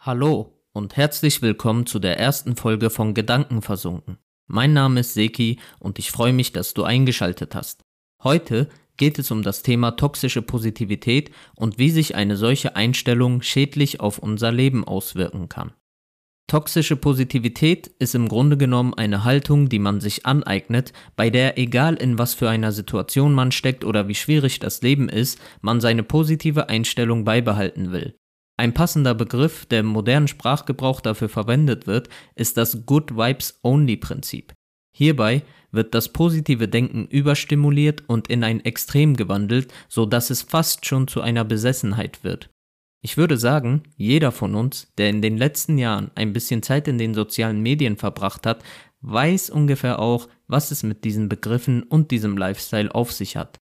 Hallo und herzlich willkommen zu der ersten Folge von Gedanken versunken. Mein Name ist Seki und ich freue mich, dass du eingeschaltet hast. Heute geht es um das Thema toxische Positivität und wie sich eine solche Einstellung schädlich auf unser Leben auswirken kann. Toxische Positivität ist im Grunde genommen eine Haltung, die man sich aneignet, bei der egal in was für einer Situation man steckt oder wie schwierig das Leben ist, man seine positive Einstellung beibehalten will. Ein passender Begriff, der im modernen Sprachgebrauch dafür verwendet wird, ist das Good Vibes Only Prinzip. Hierbei wird das positive Denken überstimuliert und in ein Extrem gewandelt, so dass es fast schon zu einer Besessenheit wird. Ich würde sagen, jeder von uns, der in den letzten Jahren ein bisschen Zeit in den sozialen Medien verbracht hat, weiß ungefähr auch, was es mit diesen Begriffen und diesem Lifestyle auf sich hat.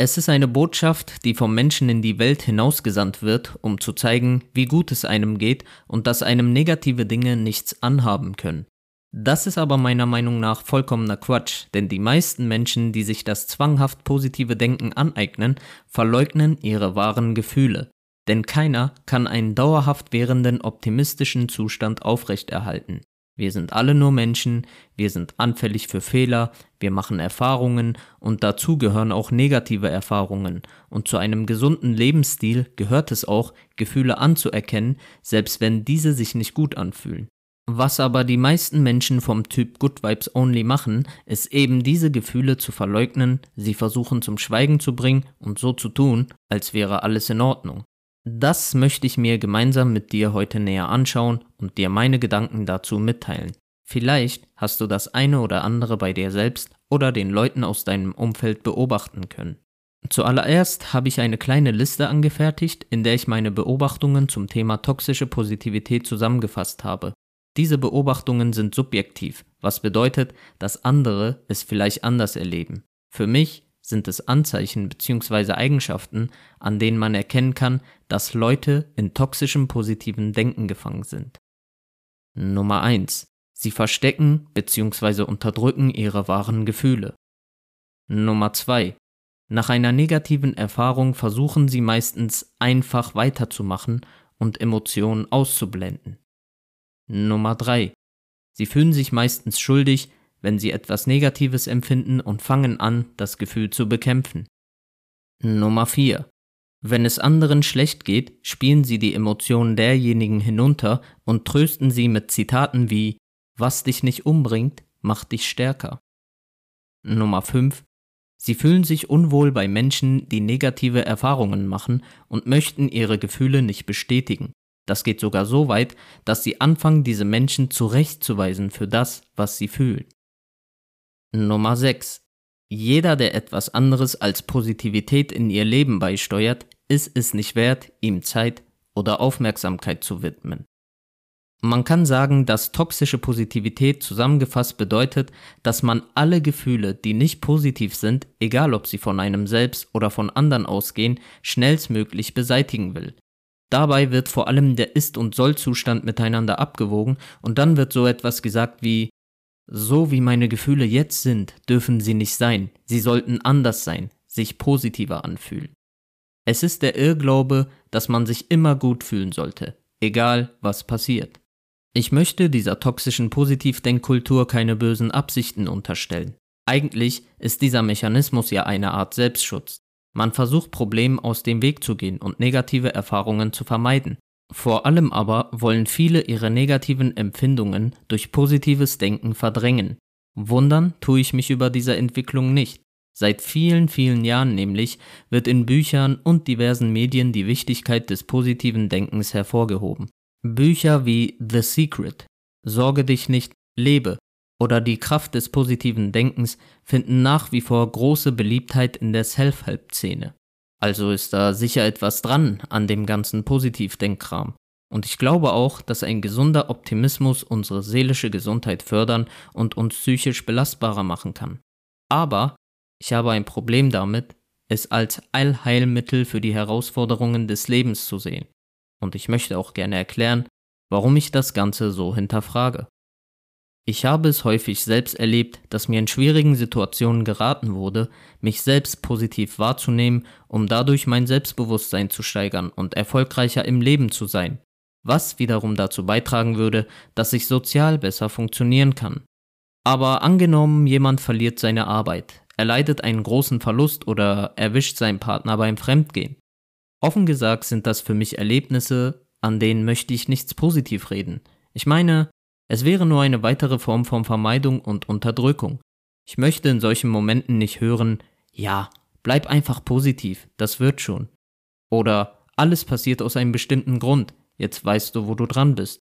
Es ist eine Botschaft, die vom Menschen in die Welt hinausgesandt wird, um zu zeigen, wie gut es einem geht und dass einem negative Dinge nichts anhaben können. Das ist aber meiner Meinung nach vollkommener Quatsch, denn die meisten Menschen, die sich das zwanghaft positive Denken aneignen, verleugnen ihre wahren Gefühle. Denn keiner kann einen dauerhaft währenden optimistischen Zustand aufrechterhalten. Wir sind alle nur Menschen, wir sind anfällig für Fehler, wir machen Erfahrungen und dazu gehören auch negative Erfahrungen. Und zu einem gesunden Lebensstil gehört es auch, Gefühle anzuerkennen, selbst wenn diese sich nicht gut anfühlen. Was aber die meisten Menschen vom Typ Good Vibes Only machen, ist eben diese Gefühle zu verleugnen, sie versuchen zum Schweigen zu bringen und so zu tun, als wäre alles in Ordnung. Das möchte ich mir gemeinsam mit dir heute näher anschauen und dir meine Gedanken dazu mitteilen. Vielleicht hast du das eine oder andere bei dir selbst oder den Leuten aus deinem Umfeld beobachten können. Zuallererst habe ich eine kleine Liste angefertigt, in der ich meine Beobachtungen zum Thema toxische Positivität zusammengefasst habe. Diese Beobachtungen sind subjektiv, was bedeutet, dass andere es vielleicht anders erleben. Für mich sind es Anzeichen bzw. Eigenschaften, an denen man erkennen kann, dass Leute in toxischem positiven Denken gefangen sind. Nummer 1. Sie verstecken bzw. unterdrücken ihre wahren Gefühle. Nummer 2. Nach einer negativen Erfahrung versuchen sie meistens einfach weiterzumachen und Emotionen auszublenden. Nummer 3. Sie fühlen sich meistens schuldig, wenn sie etwas Negatives empfinden und fangen an, das Gefühl zu bekämpfen. Nummer 4. Wenn es anderen schlecht geht, spielen sie die Emotionen derjenigen hinunter und trösten sie mit Zitaten wie Was dich nicht umbringt, macht dich stärker. Nummer 5. Sie fühlen sich unwohl bei Menschen, die negative Erfahrungen machen und möchten ihre Gefühle nicht bestätigen. Das geht sogar so weit, dass sie anfangen, diese Menschen zurechtzuweisen für das, was sie fühlen. Nummer 6. Jeder, der etwas anderes als Positivität in ihr Leben beisteuert, ist es nicht wert, ihm Zeit oder Aufmerksamkeit zu widmen. Man kann sagen, dass toxische Positivität zusammengefasst bedeutet, dass man alle Gefühle, die nicht positiv sind, egal ob sie von einem selbst oder von anderen ausgehen, schnellstmöglich beseitigen will. Dabei wird vor allem der Ist- und Soll-Zustand miteinander abgewogen und dann wird so etwas gesagt wie so wie meine Gefühle jetzt sind, dürfen sie nicht sein. Sie sollten anders sein, sich positiver anfühlen. Es ist der Irrglaube, dass man sich immer gut fühlen sollte, egal was passiert. Ich möchte dieser toxischen Positivdenkkultur keine bösen Absichten unterstellen. Eigentlich ist dieser Mechanismus ja eine Art Selbstschutz. Man versucht Problemen aus dem Weg zu gehen und negative Erfahrungen zu vermeiden. Vor allem aber wollen viele ihre negativen Empfindungen durch positives Denken verdrängen. Wundern tue ich mich über diese Entwicklung nicht. Seit vielen, vielen Jahren nämlich wird in Büchern und diversen Medien die Wichtigkeit des positiven Denkens hervorgehoben. Bücher wie The Secret, Sorge dich nicht, lebe oder Die Kraft des positiven Denkens finden nach wie vor große Beliebtheit in der Self-Help-Szene. Also ist da sicher etwas dran an dem ganzen Positivdenkkram. Und ich glaube auch, dass ein gesunder Optimismus unsere seelische Gesundheit fördern und uns psychisch belastbarer machen kann. Aber ich habe ein Problem damit, es als Allheilmittel für die Herausforderungen des Lebens zu sehen. Und ich möchte auch gerne erklären, warum ich das Ganze so hinterfrage. Ich habe es häufig selbst erlebt, dass mir in schwierigen Situationen geraten wurde, mich selbst positiv wahrzunehmen, um dadurch mein Selbstbewusstsein zu steigern und erfolgreicher im Leben zu sein. was wiederum dazu beitragen würde, dass ich sozial besser funktionieren kann. Aber angenommen, jemand verliert seine Arbeit, er leidet einen großen Verlust oder erwischt seinen Partner beim Fremdgehen. Offen gesagt sind das für mich Erlebnisse, an denen möchte ich nichts positiv reden. Ich meine, es wäre nur eine weitere Form von Vermeidung und Unterdrückung. Ich möchte in solchen Momenten nicht hören, ja, bleib einfach positiv, das wird schon. Oder alles passiert aus einem bestimmten Grund, jetzt weißt du, wo du dran bist.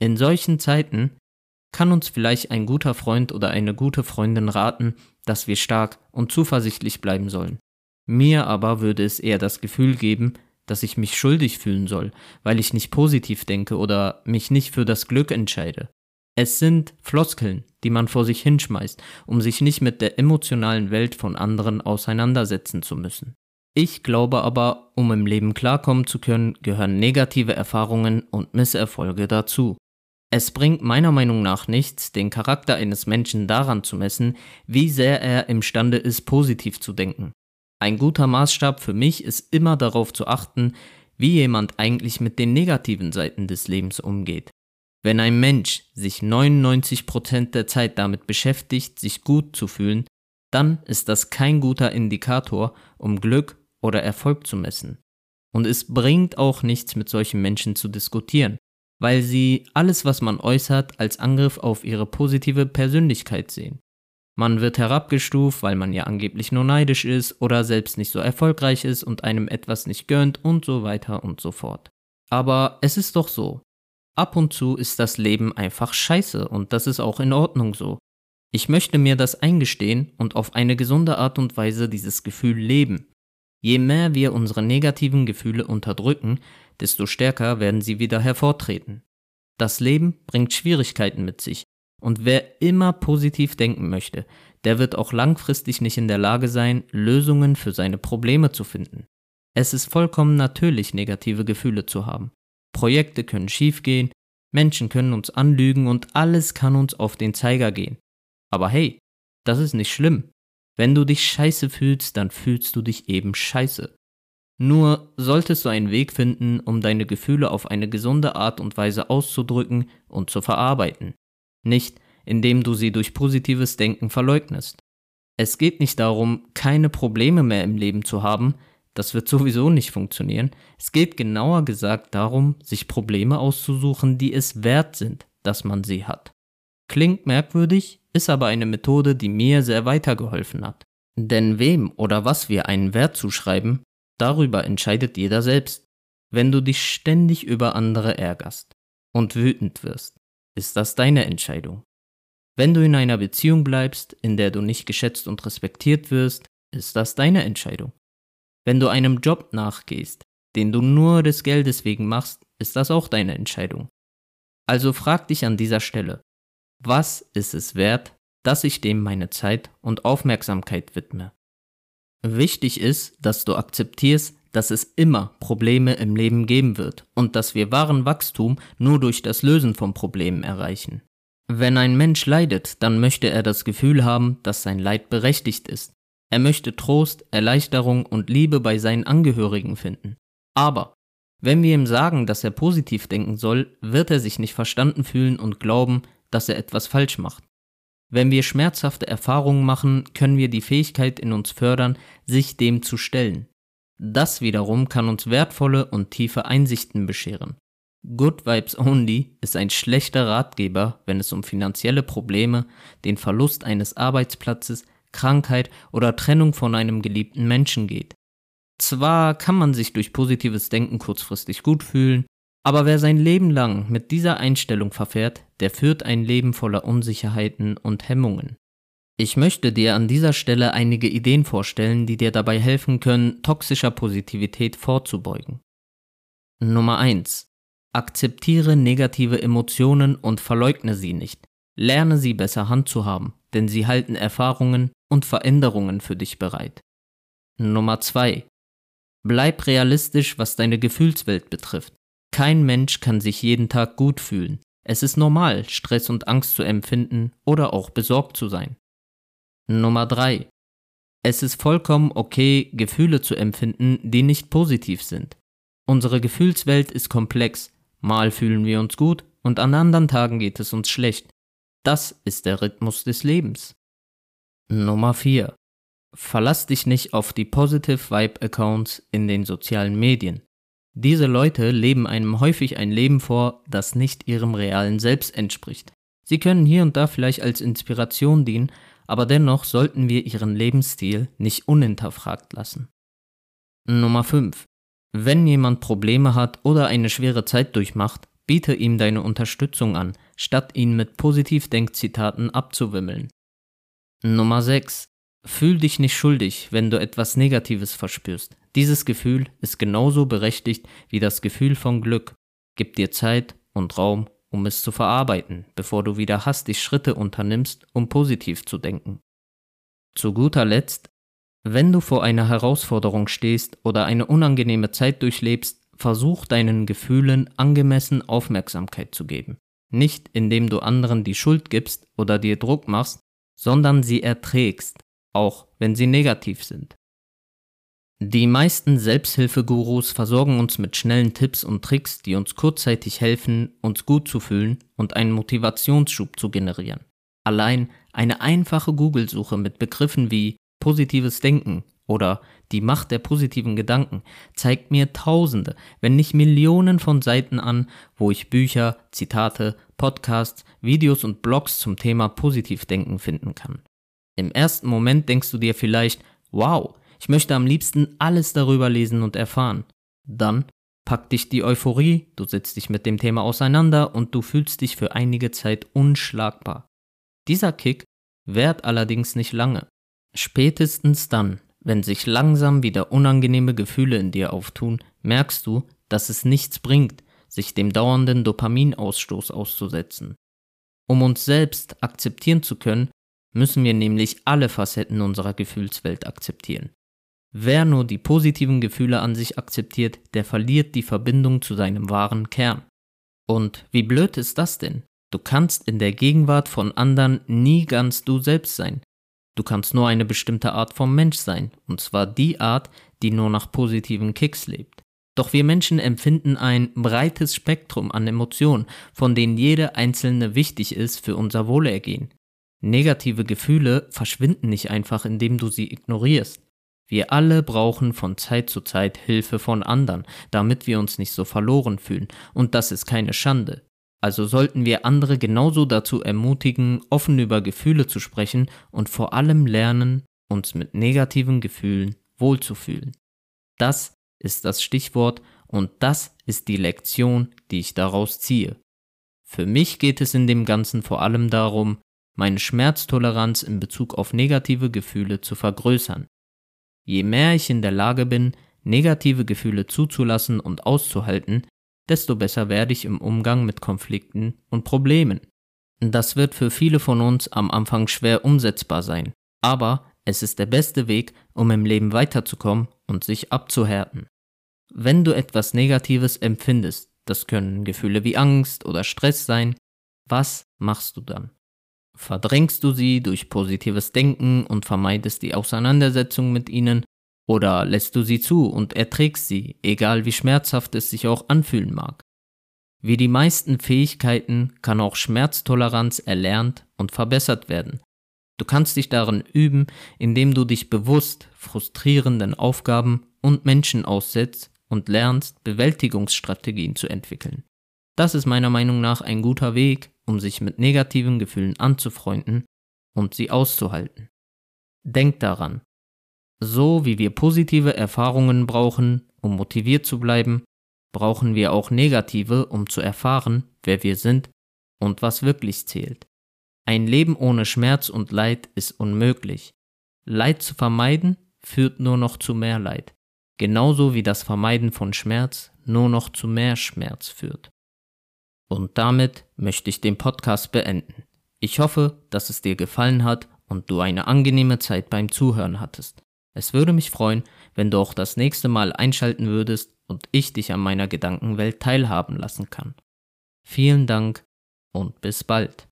In solchen Zeiten kann uns vielleicht ein guter Freund oder eine gute Freundin raten, dass wir stark und zuversichtlich bleiben sollen. Mir aber würde es eher das Gefühl geben, dass ich mich schuldig fühlen soll, weil ich nicht positiv denke oder mich nicht für das Glück entscheide. Es sind Floskeln, die man vor sich hinschmeißt, um sich nicht mit der emotionalen Welt von anderen auseinandersetzen zu müssen. Ich glaube aber, um im Leben klarkommen zu können, gehören negative Erfahrungen und Misserfolge dazu. Es bringt meiner Meinung nach nichts, den Charakter eines Menschen daran zu messen, wie sehr er imstande ist, positiv zu denken. Ein guter Maßstab für mich ist immer darauf zu achten, wie jemand eigentlich mit den negativen Seiten des Lebens umgeht. Wenn ein Mensch sich 99% der Zeit damit beschäftigt, sich gut zu fühlen, dann ist das kein guter Indikator, um Glück oder Erfolg zu messen. Und es bringt auch nichts, mit solchen Menschen zu diskutieren, weil sie alles, was man äußert, als Angriff auf ihre positive Persönlichkeit sehen. Man wird herabgestuft, weil man ja angeblich nur neidisch ist oder selbst nicht so erfolgreich ist und einem etwas nicht gönnt und so weiter und so fort. Aber es ist doch so. Ab und zu ist das Leben einfach scheiße und das ist auch in Ordnung so. Ich möchte mir das eingestehen und auf eine gesunde Art und Weise dieses Gefühl leben. Je mehr wir unsere negativen Gefühle unterdrücken, desto stärker werden sie wieder hervortreten. Das Leben bringt Schwierigkeiten mit sich, und wer immer positiv denken möchte, der wird auch langfristig nicht in der Lage sein, Lösungen für seine Probleme zu finden. Es ist vollkommen natürlich, negative Gefühle zu haben. Projekte können schiefgehen, Menschen können uns anlügen und alles kann uns auf den Zeiger gehen. Aber hey, das ist nicht schlimm. Wenn du dich scheiße fühlst, dann fühlst du dich eben scheiße. Nur solltest du einen Weg finden, um deine Gefühle auf eine gesunde Art und Weise auszudrücken und zu verarbeiten nicht indem du sie durch positives Denken verleugnest. Es geht nicht darum, keine Probleme mehr im Leben zu haben, das wird sowieso nicht funktionieren. Es geht genauer gesagt darum, sich Probleme auszusuchen, die es wert sind, dass man sie hat. Klingt merkwürdig, ist aber eine Methode, die mir sehr weitergeholfen hat. Denn wem oder was wir einen Wert zuschreiben, darüber entscheidet jeder selbst. Wenn du dich ständig über andere ärgerst und wütend wirst, ist das deine Entscheidung. Wenn du in einer Beziehung bleibst, in der du nicht geschätzt und respektiert wirst, ist das deine Entscheidung. Wenn du einem Job nachgehst, den du nur des Geldes wegen machst, ist das auch deine Entscheidung. Also frag dich an dieser Stelle, was ist es wert, dass ich dem meine Zeit und Aufmerksamkeit widme? Wichtig ist, dass du akzeptierst, dass es immer Probleme im Leben geben wird und dass wir wahren Wachstum nur durch das Lösen von Problemen erreichen. Wenn ein Mensch leidet, dann möchte er das Gefühl haben, dass sein Leid berechtigt ist. Er möchte Trost, Erleichterung und Liebe bei seinen Angehörigen finden. Aber wenn wir ihm sagen, dass er positiv denken soll, wird er sich nicht verstanden fühlen und glauben, dass er etwas falsch macht. Wenn wir schmerzhafte Erfahrungen machen, können wir die Fähigkeit in uns fördern, sich dem zu stellen. Das wiederum kann uns wertvolle und tiefe Einsichten bescheren. Good Vibes Only ist ein schlechter Ratgeber, wenn es um finanzielle Probleme, den Verlust eines Arbeitsplatzes, Krankheit oder Trennung von einem geliebten Menschen geht. Zwar kann man sich durch positives Denken kurzfristig gut fühlen, aber wer sein Leben lang mit dieser Einstellung verfährt, der führt ein Leben voller Unsicherheiten und Hemmungen. Ich möchte dir an dieser Stelle einige Ideen vorstellen, die dir dabei helfen können, toxischer Positivität vorzubeugen. Nummer 1. Akzeptiere negative Emotionen und verleugne sie nicht. Lerne sie besser handzuhaben, denn sie halten Erfahrungen und Veränderungen für dich bereit. Nummer 2. Bleib realistisch, was deine Gefühlswelt betrifft. Kein Mensch kann sich jeden Tag gut fühlen. Es ist normal, Stress und Angst zu empfinden oder auch besorgt zu sein. Nummer 3. Es ist vollkommen okay, Gefühle zu empfinden, die nicht positiv sind. Unsere Gefühlswelt ist komplex. Mal fühlen wir uns gut und an anderen Tagen geht es uns schlecht. Das ist der Rhythmus des Lebens. Nummer 4. Verlass dich nicht auf die Positive Vibe Accounts in den sozialen Medien. Diese Leute leben einem häufig ein Leben vor, das nicht ihrem realen Selbst entspricht. Sie können hier und da vielleicht als Inspiration dienen, aber dennoch sollten wir ihren Lebensstil nicht unhinterfragt lassen. Nummer 5. Wenn jemand Probleme hat oder eine schwere Zeit durchmacht, biete ihm deine Unterstützung an, statt ihn mit Positivdenkzitaten abzuwimmeln. Nummer 6. Fühl dich nicht schuldig, wenn du etwas Negatives verspürst. Dieses Gefühl ist genauso berechtigt wie das Gefühl von Glück. Gib dir Zeit und Raum, um es zu verarbeiten, bevor du wieder hastig Schritte unternimmst, um positiv zu denken. Zu guter Letzt, wenn du vor einer Herausforderung stehst oder eine unangenehme Zeit durchlebst, versuch deinen Gefühlen angemessen Aufmerksamkeit zu geben. Nicht indem du anderen die Schuld gibst oder dir Druck machst, sondern sie erträgst, auch wenn sie negativ sind. Die meisten Selbsthilfegurus versorgen uns mit schnellen Tipps und Tricks, die uns kurzzeitig helfen, uns gut zu fühlen und einen Motivationsschub zu generieren. Allein eine einfache Google-Suche mit Begriffen wie positives Denken oder die Macht der positiven Gedanken zeigt mir Tausende, wenn nicht Millionen von Seiten an, wo ich Bücher, Zitate, Podcasts, Videos und Blogs zum Thema Positivdenken finden kann. Im ersten Moment denkst du dir vielleicht, wow, ich möchte am liebsten alles darüber lesen und erfahren. Dann packt dich die Euphorie, du setzt dich mit dem Thema auseinander und du fühlst dich für einige Zeit unschlagbar. Dieser Kick währt allerdings nicht lange. Spätestens dann, wenn sich langsam wieder unangenehme Gefühle in dir auftun, merkst du, dass es nichts bringt, sich dem dauernden Dopaminausstoß auszusetzen. Um uns selbst akzeptieren zu können, müssen wir nämlich alle Facetten unserer Gefühlswelt akzeptieren. Wer nur die positiven Gefühle an sich akzeptiert, der verliert die Verbindung zu seinem wahren Kern. Und wie blöd ist das denn? Du kannst in der Gegenwart von anderen nie ganz du selbst sein. Du kannst nur eine bestimmte Art von Mensch sein, und zwar die Art, die nur nach positiven Kicks lebt. Doch wir Menschen empfinden ein breites Spektrum an Emotionen, von denen jede einzelne wichtig ist für unser Wohlergehen. Negative Gefühle verschwinden nicht einfach, indem du sie ignorierst. Wir alle brauchen von Zeit zu Zeit Hilfe von anderen, damit wir uns nicht so verloren fühlen, und das ist keine Schande. Also sollten wir andere genauso dazu ermutigen, offen über Gefühle zu sprechen und vor allem lernen, uns mit negativen Gefühlen wohlzufühlen. Das ist das Stichwort und das ist die Lektion, die ich daraus ziehe. Für mich geht es in dem Ganzen vor allem darum, meine Schmerztoleranz in Bezug auf negative Gefühle zu vergrößern. Je mehr ich in der Lage bin, negative Gefühle zuzulassen und auszuhalten, desto besser werde ich im Umgang mit Konflikten und Problemen. Das wird für viele von uns am Anfang schwer umsetzbar sein, aber es ist der beste Weg, um im Leben weiterzukommen und sich abzuhärten. Wenn du etwas Negatives empfindest, das können Gefühle wie Angst oder Stress sein, was machst du dann? Verdrängst du sie durch positives Denken und vermeidest die Auseinandersetzung mit ihnen, oder lässt du sie zu und erträgst sie, egal wie schmerzhaft es sich auch anfühlen mag? Wie die meisten Fähigkeiten kann auch Schmerztoleranz erlernt und verbessert werden. Du kannst dich darin üben, indem du dich bewusst frustrierenden Aufgaben und Menschen aussetzt und lernst, Bewältigungsstrategien zu entwickeln. Das ist meiner Meinung nach ein guter Weg, um sich mit negativen Gefühlen anzufreunden und sie auszuhalten. Denk daran, so wie wir positive Erfahrungen brauchen, um motiviert zu bleiben, brauchen wir auch negative, um zu erfahren, wer wir sind und was wirklich zählt. Ein Leben ohne Schmerz und Leid ist unmöglich. Leid zu vermeiden führt nur noch zu mehr Leid, genauso wie das Vermeiden von Schmerz nur noch zu mehr Schmerz führt. Und damit möchte ich den Podcast beenden. Ich hoffe, dass es dir gefallen hat und du eine angenehme Zeit beim Zuhören hattest. Es würde mich freuen, wenn du auch das nächste Mal einschalten würdest und ich dich an meiner Gedankenwelt teilhaben lassen kann. Vielen Dank und bis bald.